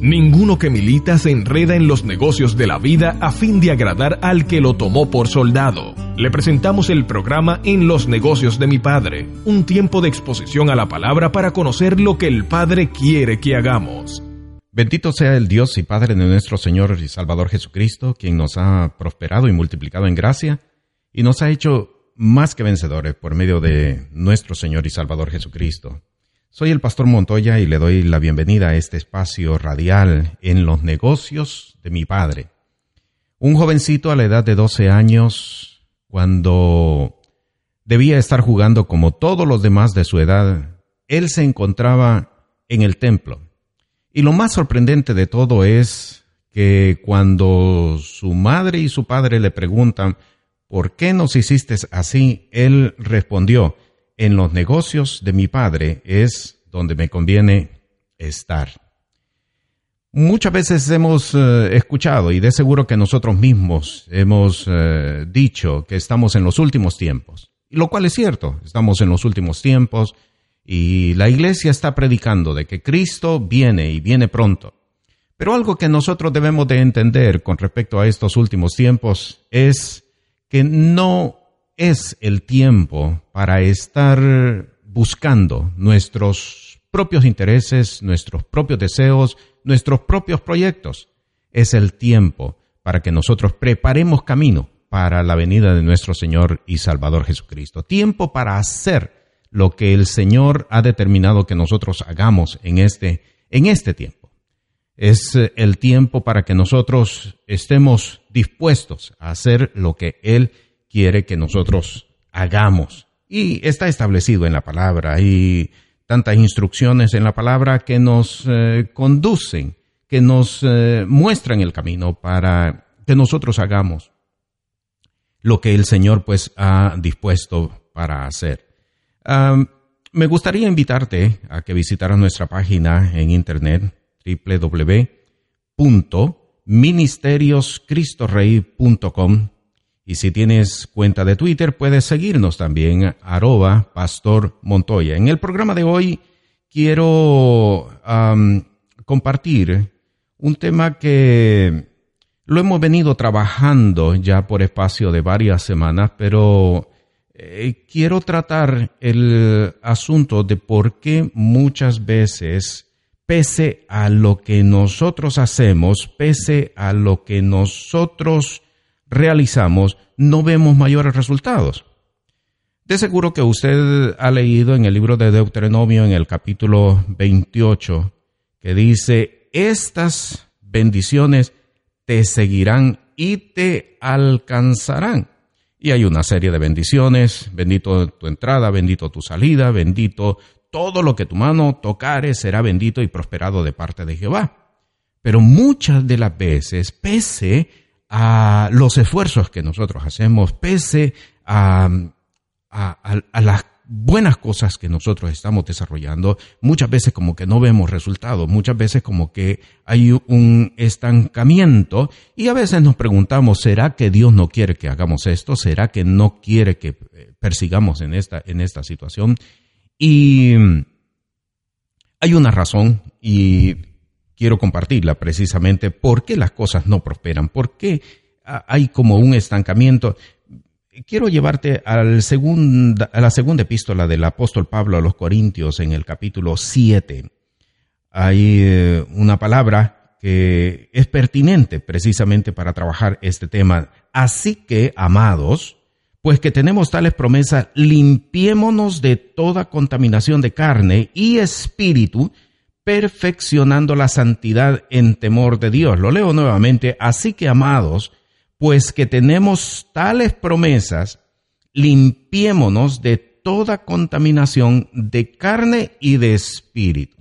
Ninguno que milita se enreda en los negocios de la vida a fin de agradar al que lo tomó por soldado. Le presentamos el programa En los negocios de mi Padre, un tiempo de exposición a la palabra para conocer lo que el Padre quiere que hagamos. Bendito sea el Dios y Padre de nuestro Señor y Salvador Jesucristo, quien nos ha prosperado y multiplicado en gracia y nos ha hecho más que vencedores por medio de nuestro Señor y Salvador Jesucristo. Soy el pastor Montoya y le doy la bienvenida a este espacio radial en los negocios de mi padre. Un jovencito a la edad de 12 años, cuando debía estar jugando como todos los demás de su edad, él se encontraba en el templo. Y lo más sorprendente de todo es que cuando su madre y su padre le preguntan, ¿por qué nos hiciste así? Él respondió, en los negocios de mi padre es donde me conviene estar. Muchas veces hemos eh, escuchado y de seguro que nosotros mismos hemos eh, dicho que estamos en los últimos tiempos, lo cual es cierto, estamos en los últimos tiempos y la iglesia está predicando de que Cristo viene y viene pronto. Pero algo que nosotros debemos de entender con respecto a estos últimos tiempos es que no es el tiempo para estar buscando nuestros propios intereses, nuestros propios deseos, nuestros propios proyectos. Es el tiempo para que nosotros preparemos camino para la venida de nuestro Señor y Salvador Jesucristo. Tiempo para hacer lo que el Señor ha determinado que nosotros hagamos en este, en este tiempo. Es el tiempo para que nosotros estemos dispuestos a hacer lo que Él quiere que nosotros hagamos. Y está establecido en la palabra. Hay tantas instrucciones en la palabra que nos eh, conducen, que nos eh, muestran el camino para que nosotros hagamos lo que el Señor pues ha dispuesto para hacer. Me gustaría invitarte a que visitaras nuestra página en internet www.ministerioscristorrey.com y si tienes cuenta de Twitter puedes seguirnos también arroba pastor Montoya. En el programa de hoy quiero compartir un tema que lo hemos venido trabajando ya por espacio de varias semanas, pero eh, quiero tratar el asunto de por qué muchas veces, pese a lo que nosotros hacemos, pese a lo que nosotros realizamos, no vemos mayores resultados. De seguro que usted ha leído en el libro de Deuteronomio, en el capítulo 28, que dice, estas bendiciones te seguirán y te alcanzarán. Y hay una serie de bendiciones, bendito tu entrada, bendito tu salida, bendito todo lo que tu mano tocare será bendito y prosperado de parte de Jehová. Pero muchas de las veces, pese a los esfuerzos que nosotros hacemos, pese a, a, las buenas cosas que nosotros estamos desarrollando, muchas veces como que no vemos resultados, muchas veces como que hay un estancamiento y a veces nos preguntamos, ¿será que Dios no quiere que hagamos esto? ¿Será que no quiere que eh, persigamos en esta, en esta situación? Y hay una razón y quiero compartirla precisamente por qué las cosas no prosperan, por qué hay como un estancamiento. Quiero llevarte a la segunda epístola del apóstol Pablo a los Corintios en el capítulo 7. Hay eh, una palabra que es pertinente precisamente para trabajar este tema. Así que, amados, pues que tenemos tales promesas, limpiémonos de toda contaminación de carne y espíritu, perfeccionando la santidad en temor de Dios. Lo leo nuevamente. Así que, amados, pues que tenemos tales promesas, limpiémonos de toda contaminación de carne y de espíritu.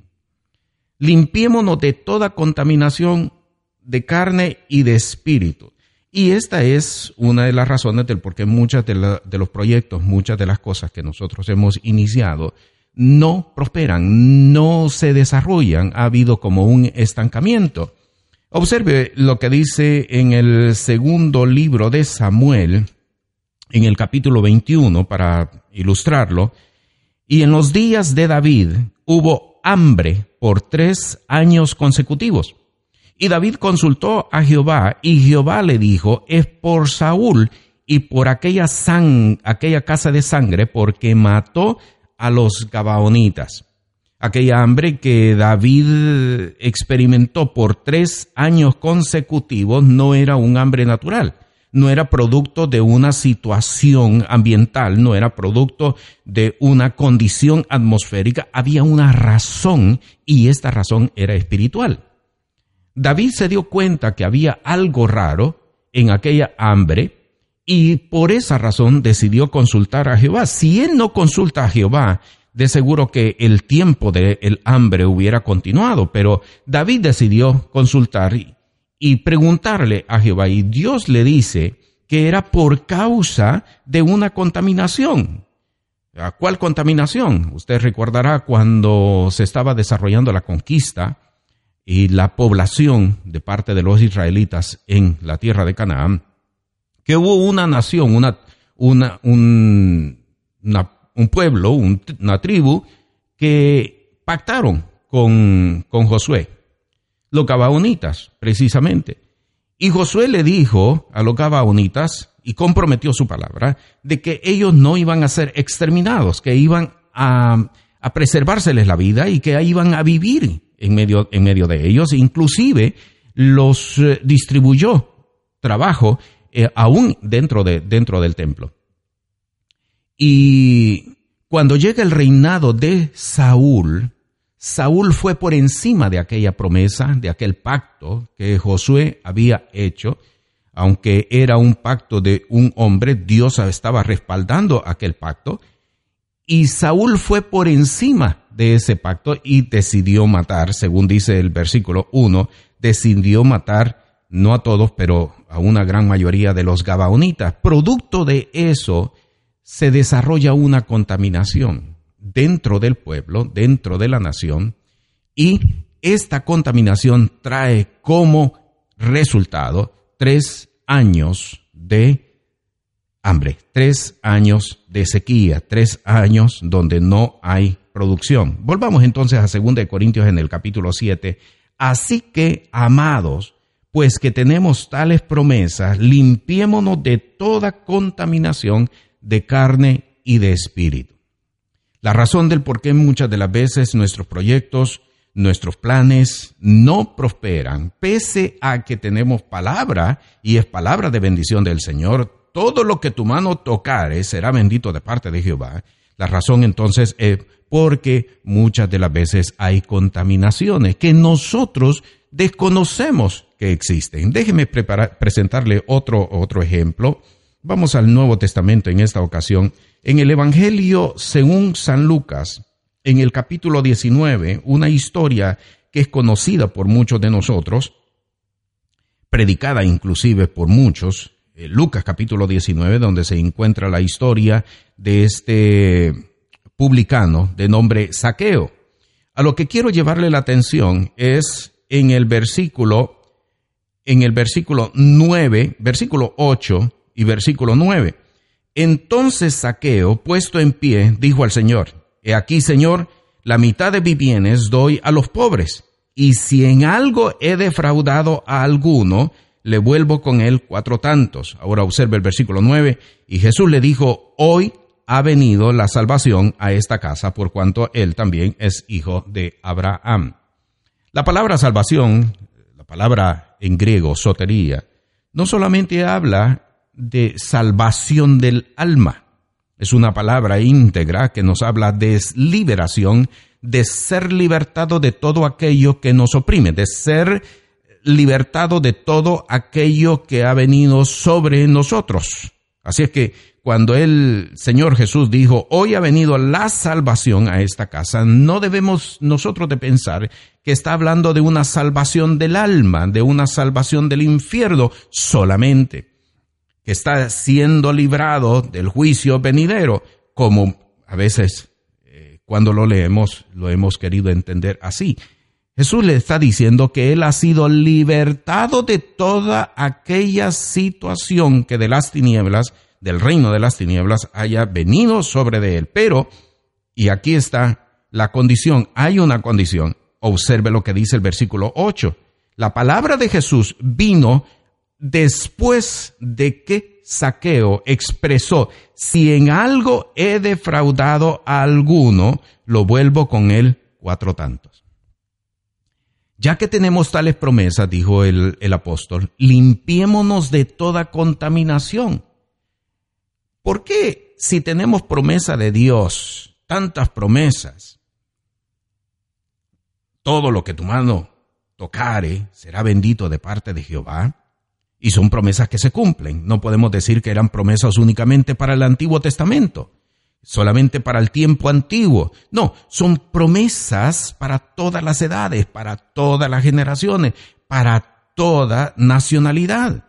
limpiémonos de toda contaminación de carne y de espíritu. Y esta es una de las razones del por qué muchas de, de los proyectos, muchas de las cosas que nosotros hemos iniciado, no prosperan, no se desarrollan, ha habido como un estancamiento. Observe lo que dice en el segundo libro de Samuel, en el capítulo 21, para ilustrarlo. Y en los días de David hubo hambre por tres años consecutivos. Y David consultó a Jehová y Jehová le dijo, es por Saúl y por aquella, aquella casa de sangre porque mató a los Gabaonitas aquella hambre que David experimentó por tres años consecutivos no era un hambre natural, no era producto de una situación ambiental, no era producto de una condición atmosférica, había una razón y esta razón era espiritual. David se dio cuenta que había algo raro en aquella hambre y por esa razón decidió consultar a Jehová. Si él no consulta a Jehová de seguro que el tiempo del hambre hubiera continuado, pero David decidió consultar y preguntarle a Jehová y Dios le dice que era por causa de una contaminación. ¿A cuál contaminación? Usted recordará cuando se estaba desarrollando la conquista y la población de parte de los israelitas en la tierra de Canaán, que hubo una nación, una, una, un pueblo, una tribu, que pactaron con, con Josué, los Gabaonitas, precisamente. Y Josué le dijo a los Gabaonitas, y comprometió su palabra, de que ellos no iban a ser exterminados, que iban a, a preservárseles la vida y que iban a vivir en medio, en medio de ellos. Inclusive los eh, distribuyó trabajo eh, aún dentro, de, dentro del templo. Y cuando llega el reinado de Saúl, Saúl fue por encima de aquella promesa, de aquel pacto que Josué había hecho. Aunque era un pacto de un hombre, Dios estaba respaldando aquel pacto. Y Saúl fue por encima de ese pacto y decidió matar, según dice el versículo 1, decidió matar no a todos, pero a una gran mayoría de los Gabaonitas. Producto de eso, se desarrolla una contaminación dentro del pueblo, dentro de la nación, y esta contaminación trae como resultado tres años de hambre, tres años de sequía, tres años donde no hay producción. Volvamos entonces a 2 Corintios en el capítulo 7. Así que, amados, pues que tenemos tales promesas, limpiémonos de toda contaminación de carne y de espíritu. La razón del por qué muchas de las veces nuestros proyectos, nuestros planes no prosperan, pese a que tenemos palabra y es palabra de bendición del Señor, todo lo que tu mano tocare será bendito de parte de Jehová. La razón entonces es porque muchas de las veces hay contaminaciones que nosotros desconocemos que existen. Déjeme presentarle otro, otro ejemplo Vamos al Nuevo Testamento en esta ocasión. En el Evangelio según San Lucas, en el capítulo 19, una historia que es conocida por muchos de nosotros, predicada inclusive por muchos, eh, Lucas capítulo 19, donde se encuentra la historia de este publicano de nombre Saqueo. A lo que quiero llevarle la atención es en el versículo, en el versículo 9, versículo 8, y versículo 9. Entonces Saqueo, puesto en pie, dijo al Señor, He aquí, Señor, la mitad de mis bienes doy a los pobres, y si en algo he defraudado a alguno, le vuelvo con él cuatro tantos. Ahora observe el versículo 9, y Jesús le dijo, Hoy ha venido la salvación a esta casa, por cuanto él también es hijo de Abraham. La palabra salvación, la palabra en griego sotería, no solamente habla de salvación del alma. Es una palabra íntegra que nos habla de liberación, de ser libertado de todo aquello que nos oprime, de ser libertado de todo aquello que ha venido sobre nosotros. Así es que cuando el Señor Jesús dijo, hoy ha venido la salvación a esta casa, no debemos nosotros de pensar que está hablando de una salvación del alma, de una salvación del infierno solamente, que está siendo librado del juicio venidero, como a veces eh, cuando lo leemos lo hemos querido entender así. Jesús le está diciendo que él ha sido libertado de toda aquella situación que de las tinieblas, del reino de las tinieblas, haya venido sobre de él. Pero, y aquí está la condición, hay una condición. Observe lo que dice el versículo 8. La palabra de Jesús vino después de que Saqueo expresó, si en algo he defraudado a alguno, lo vuelvo con él cuatro tantos. Ya que tenemos tales promesas, dijo el, apóstol, limpiémonos de toda contaminación. ¿Por qué si tenemos promesa de Dios, tantas promesas, todo lo que tu mano tocare será bendito de parte de Jehová? Y son promesas que se cumplen. No podemos decir que eran promesas únicamente para el Antiguo Testamento solamente para el tiempo antiguo. No, son promesas para todas las edades, para todas las generaciones, para toda nacionalidad.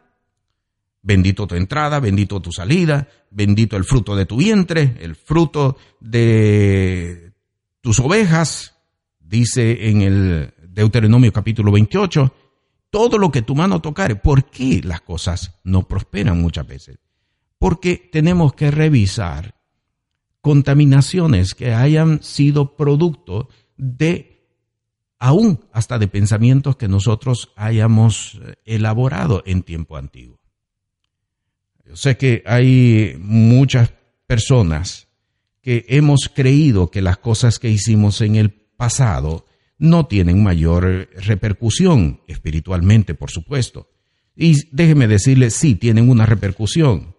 Bendito tu entrada, bendito tu salida, bendito el fruto de tu vientre, el fruto de tus ovejas, dice en el Deuteronomio capítulo 28, todo lo que tu mano tocare. ¿Por qué las cosas no prosperan muchas veces? Porque tenemos que revisar contaminaciones que hayan sido producto de aún hasta de pensamientos que nosotros hayamos eh, elaborado en tiempo antiguo. Yo sé que hay muchas personas que hemos creído que las cosas que hicimos en el pasado no tienen mayor repercusión espiritualmente, por supuesto. Y déjeme decirle, sí, tienen una repercusión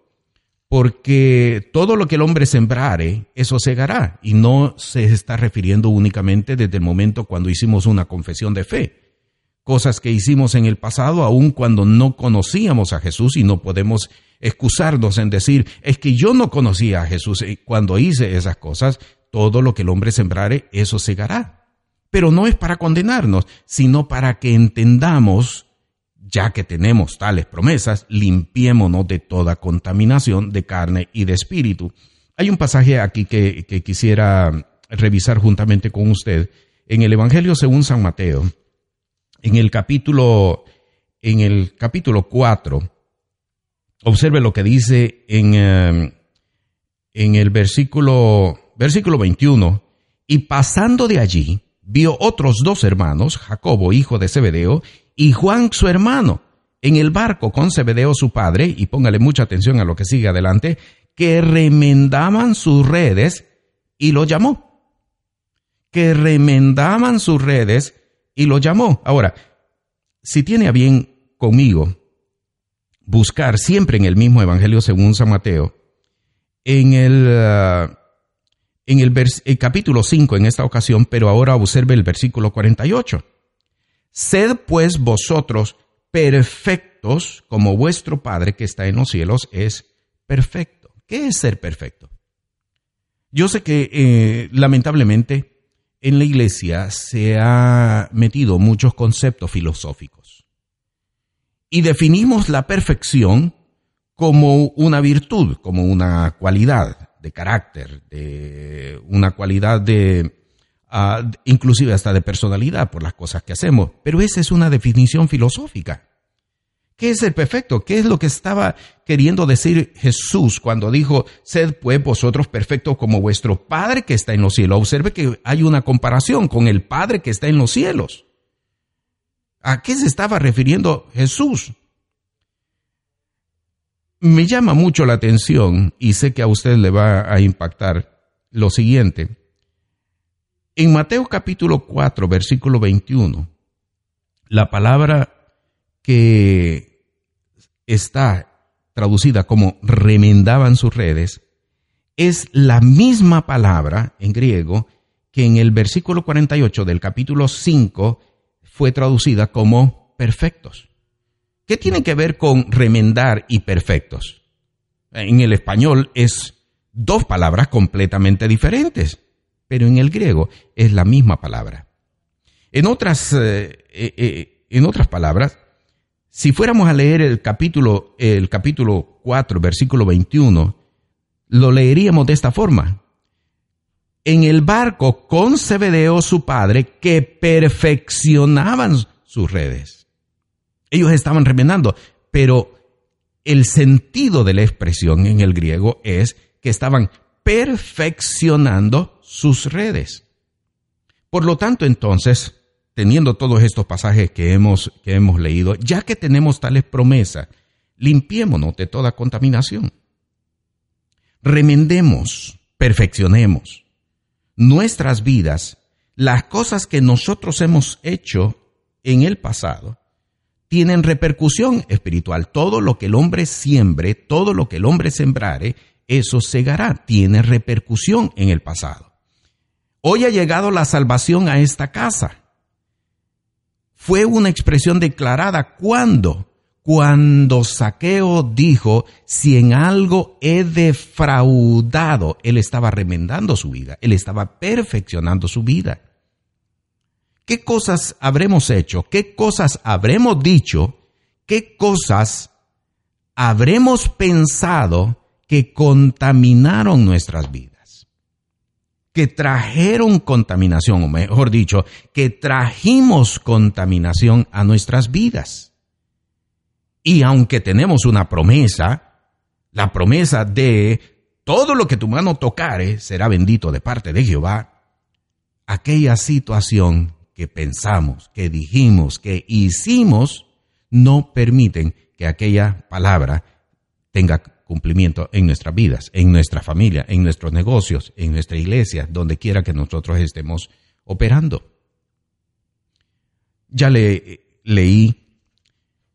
porque todo lo que el hombre sembrare, eso segará. Y no se está refiriendo únicamente desde el momento cuando hicimos una confesión de fe. Cosas que hicimos en el pasado, aun cuando no conocíamos a Jesús y no podemos excusarnos en decir, es que yo no conocía a Jesús cuando hice esas cosas, todo lo que el hombre sembrare, eso segará. Pero no es para condenarnos, sino para que entendamos ya que tenemos tales promesas, limpiémonos de toda contaminación de carne y de espíritu. Hay un pasaje aquí que, quisiera revisar juntamente con usted en el Evangelio según San Mateo, en el capítulo, en el capítulo 4. Observe lo que dice en, eh, en el versículo, versículo 21. Y pasando de allí, vio otros dos hermanos, Jacobo, hijo de Zebedeo, y Juan su hermano en el barco con Zebedeo su padre, y póngale mucha atención a lo que sigue adelante, que remendaban sus redes y lo llamó. Que remendaban sus redes y lo llamó. Ahora, si tiene a bien conmigo buscar siempre en el mismo Evangelio según San Mateo, en el, uh, en el, el capítulo 5 en esta ocasión, pero ahora observe el versículo 48. Sed pues vosotros perfectos como vuestro Padre que está en los cielos es perfecto. ¿Qué es ser perfecto? Yo sé que eh, lamentablemente en la iglesia se ha metido muchos conceptos filosóficos y definimos la perfección como una virtud, como una cualidad de carácter, de una cualidad de, inclusive hasta de personalidad por las cosas que hacemos. Pero esa es una definición filosófica. ¿Qué es el perfecto? ¿Qué es lo que estaba queriendo decir Jesús cuando dijo, sed pues vosotros perfectos como vuestro Padre que está en los cielos? Observe que hay una comparación con el Padre que está en los cielos. ¿A qué se estaba refiriendo Jesús? Me llama mucho la atención y sé que a usted le va a impactar lo siguiente. En Mateo capítulo 4, versículo 21, la palabra que está traducida como remendaban sus redes, es la misma palabra en griego que en el versículo 48 del capítulo 5 fue traducida como perfectos. ¿Qué tiene que ver con remendar y perfectos? en el español es dos palabras completamente diferentes, pero en el griego es la misma palabra. En otras, eh, eh, eh, en otras palabras, si fuéramos a leer el capítulo, el capítulo 4, versículo 21, lo leeríamos de esta forma. En el barco con Zebedeo, su padre, que perfeccionaban sus redes. Ellos estaban remendando, pero el sentido de la expresión en el griego es que estaban perfeccionando sus redes. Por lo tanto, entonces, teniendo todos estos pasajes que hemos, que hemos leído, ya que tenemos tales promesas, limpiémonos de toda contaminación. Remendemos, perfeccionemos nuestras vidas, las cosas que nosotros hemos hecho en el pasado, tienen repercusión espiritual. Todo lo que el hombre siembre, todo lo que el hombre sembrare, eso segará, tiene repercusión en el pasado. Hoy ha llegado la salvación a esta casa. Fue una expresión declarada cuando, cuando Saqueo dijo, si en algo he defraudado, él estaba remendando su vida, él estaba perfeccionando su vida. ¿Qué cosas habremos hecho? ¿Qué cosas habremos dicho? ¿Qué cosas habremos pensado que contaminaron nuestras vidas? Que trajeron contaminación, o mejor dicho, que trajimos contaminación a nuestras vidas. Y aunque tenemos una promesa, la promesa de todo lo que tu mano tocare será bendito de parte de Jehová, aquella situación que pensamos, que dijimos, que hicimos, no permiten que aquella palabra tenga cumplimiento en nuestras vidas, en nuestra familia, en nuestros negocios, en nuestra iglesia, donde quiera que nosotros estemos operando. Ya le, leí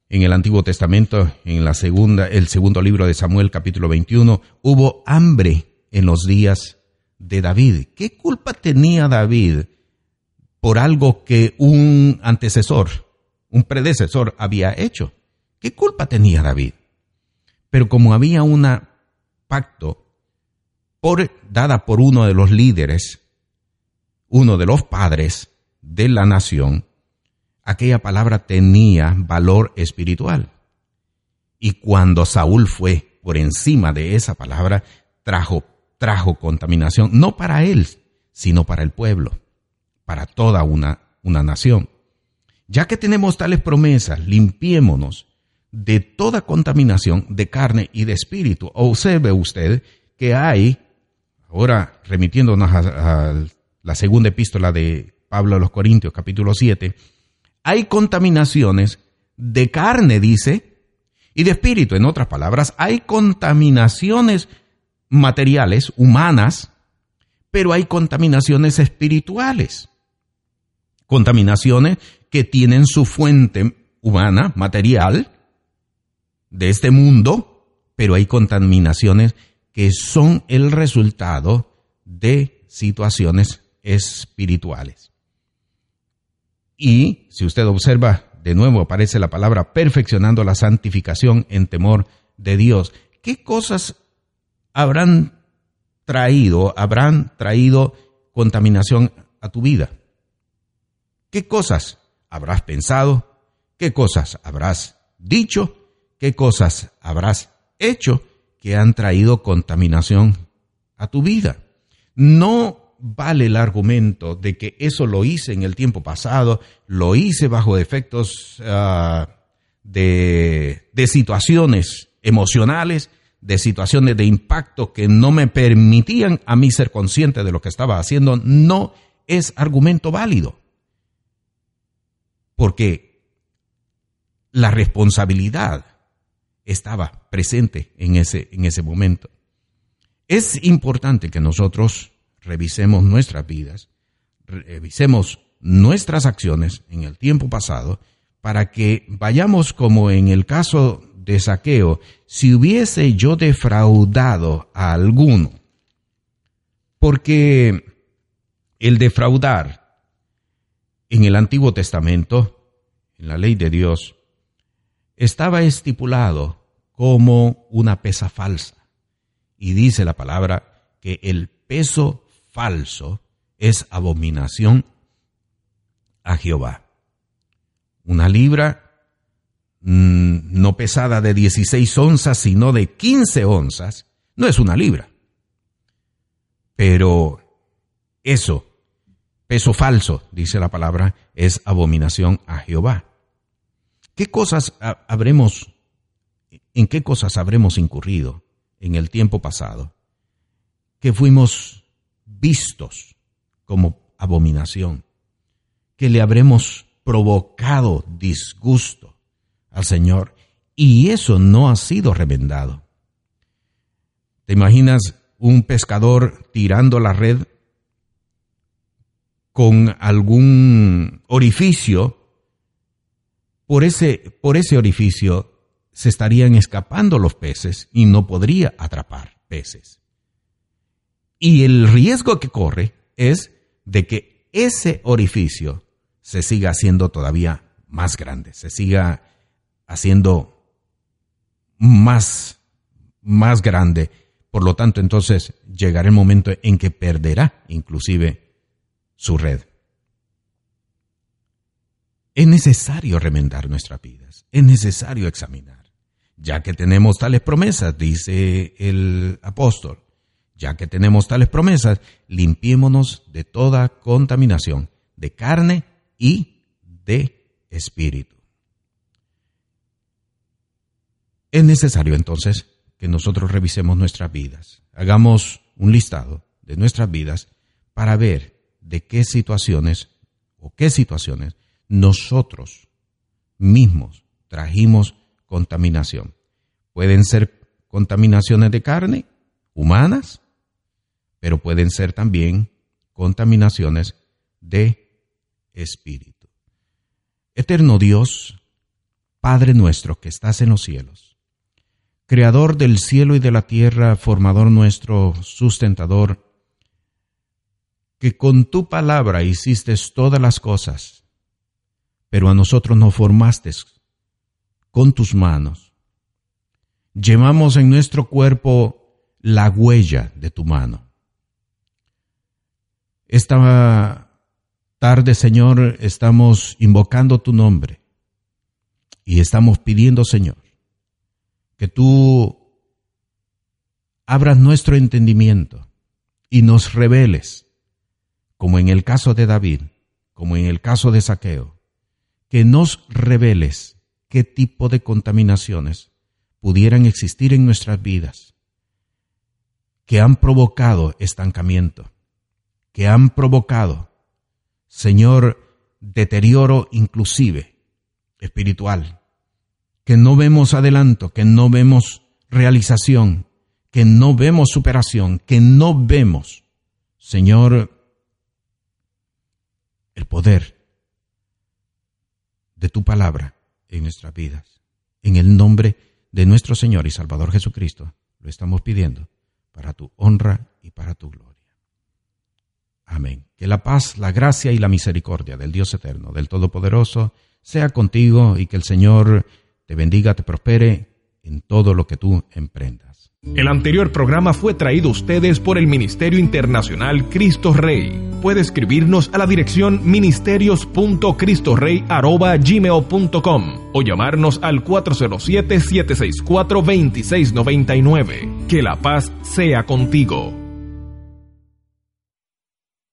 en el Antiguo Testamento, en la segunda, el segundo libro de Samuel, capítulo 21, hubo hambre en los días de David. ¿Qué culpa tenía David por algo que un antecesor, un predecesor había hecho. ¿Qué culpa tenía David? Pero como había un pacto dada por uno de los líderes, uno de los padres de la nación, aquella palabra tenía valor espiritual. Y cuando Saúl fue por encima de esa palabra, trajo, trajo contaminación, no para él, sino para el pueblo para toda una, una nación. Ya que tenemos tales promesas, limpiémonos de toda contaminación de carne y de espíritu. Observe usted que hay, ahora remitiéndonos a, la segunda epístola de Pablo a los Corintios, capítulo 7, hay contaminaciones de carne, dice, y de espíritu. En otras palabras, hay contaminaciones materiales, humanas, pero hay contaminaciones espirituales contaminaciones que tienen su fuente humana, material, de este mundo, pero hay contaminaciones que son el resultado de situaciones espirituales. Y si usted observa, de nuevo aparece la palabra perfeccionando la santificación en temor de Dios. ¿Qué cosas habrán traído, habrán traído contaminación a tu vida? ¿Qué cosas habrás pensado? ¿Qué cosas habrás dicho? ¿Qué cosas habrás hecho que han traído contaminación a tu vida? No vale el argumento de que eso lo hice en el tiempo pasado, lo hice bajo efectos ah, de, de situaciones emocionales, de situaciones de impacto que no me permitían a mí ser consciente de lo que estaba haciendo, no es argumento válido porque la responsabilidad estaba presente en ese, en ese momento. Es importante que nosotros revisemos nuestras vidas, revisemos nuestras acciones en el tiempo pasado, para que vayamos como en el caso de saqueo, si hubiese yo defraudado a alguno, porque el defraudar en el Antiguo Testamento, en la ley de Dios, estaba estipulado como una pesa falsa. Y dice la palabra que el peso falso es abominación a Jehová. Una libra mm, no pesada de 16 onzas, sino de 15 onzas, no es una libra. Pero eso, peso falso, dice la palabra, es abominación a Jehová. ¿Qué cosas habremos, en qué cosas habremos incurrido en el tiempo pasado que fuimos vistos como abominación, que le habremos provocado disgusto al Señor y eso no ha sido remendado. ¿Te imaginas un pescador tirando la red con algún orificio? Por ese, por ese orificio se estarían escapando los peces y no podría atrapar peces. Y el riesgo que corre es de que ese orificio se siga haciendo todavía más grande, se siga haciendo más, más grande. Por lo tanto, entonces llegará el momento en que perderá inclusive su red. Es necesario remendar nuestras vidas, es necesario examinar. Ya que tenemos tales promesas, dice el apóstol, ya que tenemos tales promesas, limpiémonos de toda contaminación, de carne y de espíritu. Es necesario entonces que nosotros revisemos nuestras vidas, hagamos un listado de nuestras vidas para ver de qué situaciones o qué situaciones nosotros mismos trajimos contaminación. Pueden ser contaminaciones de carne, humanas, pero pueden ser también contaminaciones de espíritu. Eterno Dios, Padre nuestro que estás en los cielos, Creador del cielo y de la tierra, formador nuestro, sustentador, que con tu palabra hiciste todas las cosas, pero a nosotros nos formaste con tus manos. Llevamos en nuestro cuerpo la huella de tu mano. Esta tarde, Señor, estamos invocando tu nombre y estamos pidiendo, Señor, que tú abras nuestro entendimiento y nos reveles, como en el caso de David, como en el caso de Saqueo, que nos reveles qué tipo de contaminaciones pudieran existir en nuestras vidas, que han provocado estancamiento que han provocado, Señor, deterioro inclusive espiritual, que no vemos adelanto, que no vemos realización, que no vemos superación, que no vemos, Señor, el poder de tu palabra en nuestras vidas. En el nombre de nuestro Señor y Salvador Jesucristo, lo estamos pidiendo para tu honra y para tu gloria. Amén. Que la paz, la gracia y la misericordia del Dios eterno, del Todopoderoso, sea contigo y que el Señor te bendiga, te prospere en todo lo que tú emprendas. El anterior programa fue traído a ustedes por el Ministerio Internacional Cristo Rey. Puede escribirnos a la dirección ministerios.cristorrey.gmail.com o llamarnos al 407-764-2699. Que la paz sea contigo.